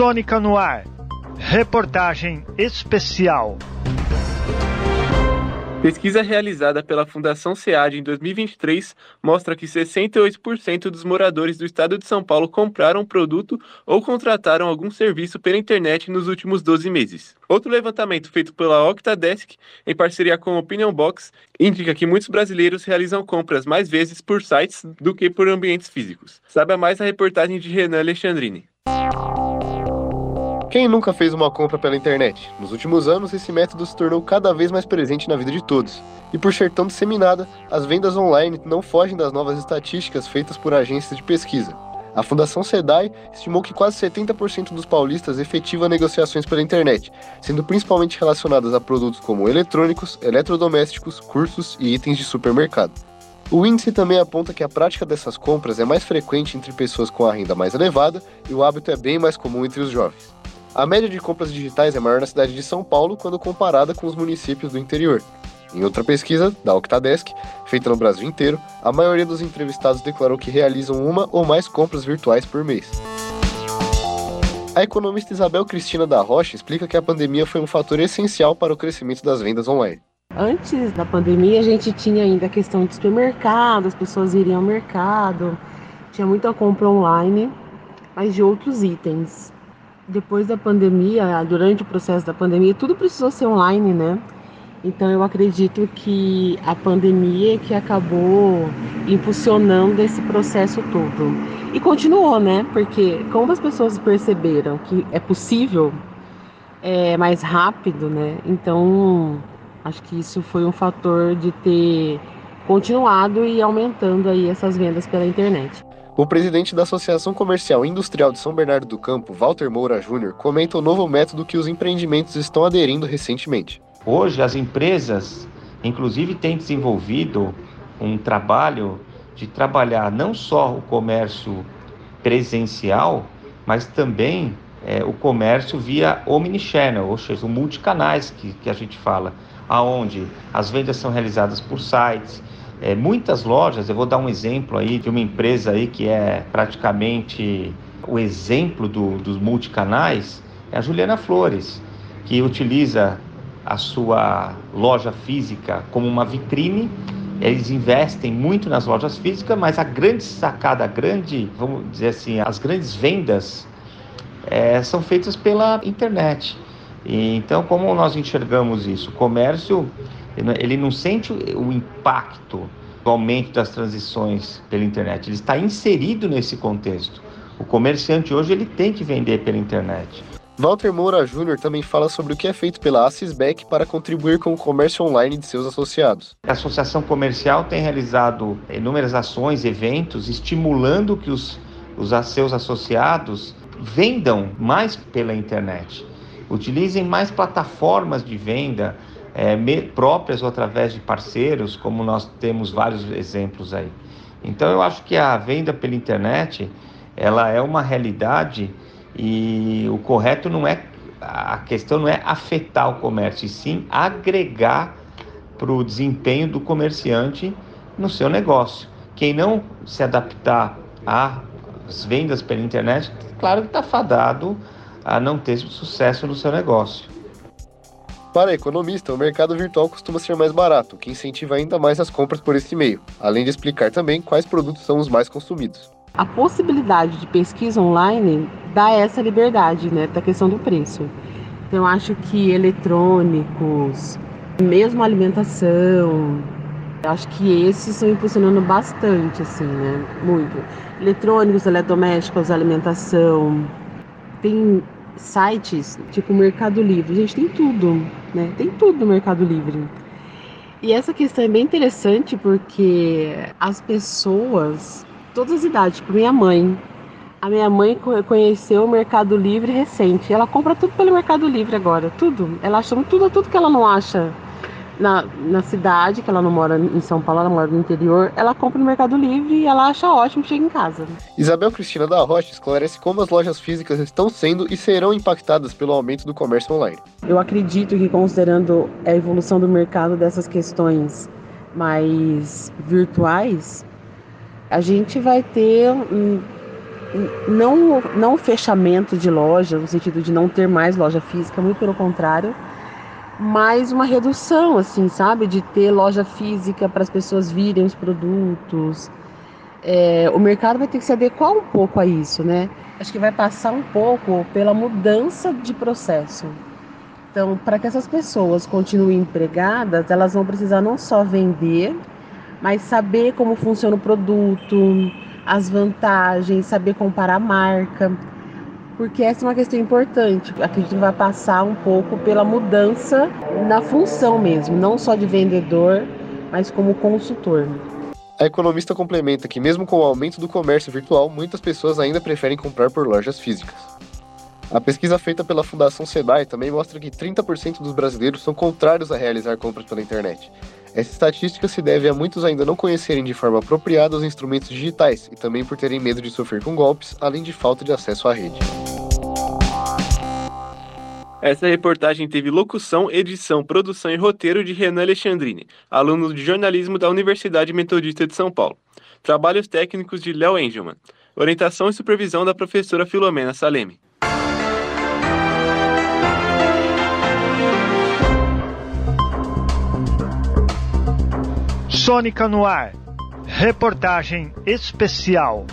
Sônica no ar. Reportagem especial. Pesquisa realizada pela Fundação SEAD em 2023 mostra que 68% dos moradores do estado de São Paulo compraram produto ou contrataram algum serviço pela internet nos últimos 12 meses. Outro levantamento feito pela Octadesk, em parceria com Opinion Box, indica que muitos brasileiros realizam compras mais vezes por sites do que por ambientes físicos. Saiba mais a reportagem de Renan Alexandrini. Quem nunca fez uma compra pela internet? Nos últimos anos, esse método se tornou cada vez mais presente na vida de todos. E por ser tão disseminada, as vendas online não fogem das novas estatísticas feitas por agências de pesquisa. A Fundação SEDAI estimou que quase 70% dos paulistas efetivam negociações pela internet, sendo principalmente relacionadas a produtos como eletrônicos, eletrodomésticos, cursos e itens de supermercado. O índice também aponta que a prática dessas compras é mais frequente entre pessoas com a renda mais elevada e o hábito é bem mais comum entre os jovens. A média de compras digitais é maior na cidade de São Paulo quando comparada com os municípios do interior. Em outra pesquisa, da Octadesk, feita no Brasil inteiro, a maioria dos entrevistados declarou que realizam uma ou mais compras virtuais por mês. A economista Isabel Cristina da Rocha explica que a pandemia foi um fator essencial para o crescimento das vendas online. Antes da pandemia, a gente tinha ainda a questão de supermercado, as pessoas iriam ao mercado, tinha muita compra online, mas de outros itens depois da pandemia, durante o processo da pandemia, tudo precisou ser online, né? Então eu acredito que a pandemia que acabou impulsionando esse processo todo. E continuou, né? Porque como as pessoas perceberam que é possível é mais rápido, né? Então acho que isso foi um fator de ter continuado e aumentando aí essas vendas pela internet. O presidente da Associação Comercial e Industrial de São Bernardo do Campo, Walter Moura Júnior, comenta o novo método que os empreendimentos estão aderindo recentemente. Hoje, as empresas, inclusive, têm desenvolvido um trabalho de trabalhar não só o comércio presencial, mas também é, o comércio via omnichannel, ou seja, o multicanais que, que a gente fala, aonde as vendas são realizadas por sites, é, muitas lojas, eu vou dar um exemplo aí de uma empresa aí que é praticamente o exemplo do, dos multicanais, é a Juliana Flores, que utiliza a sua loja física como uma vitrine. Eles investem muito nas lojas físicas, mas a grande sacada, a grande, vamos dizer assim, as grandes vendas é, são feitas pela internet. E, então, como nós enxergamos isso? O comércio ele não sente o impacto do aumento das transições pela internet, ele está inserido nesse contexto. O comerciante hoje ele tem que vender pela internet. Walter Moura Júnior também fala sobre o que é feito pela Acisbec para contribuir com o comércio online de seus associados. A Associação Comercial tem realizado inúmeras ações, eventos, estimulando que os, os seus associados vendam mais pela internet, utilizem mais plataformas de venda, é, próprias ou através de parceiros, como nós temos vários exemplos aí. Então eu acho que a venda pela internet ela é uma realidade e o correto não é a questão não é afetar o comércio, e sim agregar para o desempenho do comerciante no seu negócio. Quem não se adaptar às vendas pela internet, claro que está fadado a não ter sucesso no seu negócio. Para economista, o mercado virtual costuma ser mais barato, o que incentiva ainda mais as compras por esse meio, além de explicar também quais produtos são os mais consumidos. A possibilidade de pesquisa online dá essa liberdade, né, da questão do preço. Então, acho que eletrônicos, mesmo alimentação, acho que esses estão impulsionando bastante, assim, né, muito. Eletrônicos, eletrodomésticos, alimentação. Tem sites tipo Mercado Livre. Gente, tem tudo, né? Tem tudo no Mercado Livre. E essa questão é bem interessante porque as pessoas, todas as idades, tipo minha mãe, a minha mãe conheceu o Mercado Livre recente. Ela compra tudo pelo Mercado Livre agora, tudo. Ela acha tudo, tudo que ela não acha na, na cidade, que ela não mora em São Paulo, ela mora no interior, ela compra no Mercado Livre e ela acha ótimo, chega em casa. Isabel Cristina da Rocha esclarece como as lojas físicas estão sendo e serão impactadas pelo aumento do comércio online. Eu acredito que, considerando a evolução do mercado dessas questões mais virtuais, a gente vai ter um, não, não fechamento de loja, no sentido de não ter mais loja física, muito pelo contrário, mas uma redução, assim, sabe? De ter loja física para as pessoas virem os produtos. É, o mercado vai ter que se adequar um pouco a isso, né? Acho que vai passar um pouco pela mudança de processo. Então, para que essas pessoas continuem empregadas, elas vão precisar não só vender, mas saber como funciona o produto, as vantagens, saber comparar a marca, porque essa é uma questão importante. Aqui a gente vai passar um pouco pela mudança na função mesmo, não só de vendedor, mas como consultor. A economista complementa que, mesmo com o aumento do comércio virtual, muitas pessoas ainda preferem comprar por lojas físicas. A pesquisa feita pela Fundação SEBAI também mostra que 30% dos brasileiros são contrários a realizar compras pela internet. Essa estatística se deve a muitos ainda não conhecerem de forma apropriada os instrumentos digitais e também por terem medo de sofrer com golpes, além de falta de acesso à rede. Essa reportagem teve locução, edição, produção e roteiro de Renan Alexandrini, aluno de jornalismo da Universidade Metodista de São Paulo. Trabalhos técnicos de Léo Engelman. Orientação e supervisão da professora Filomena Saleme. Sônica no ar. Reportagem especial.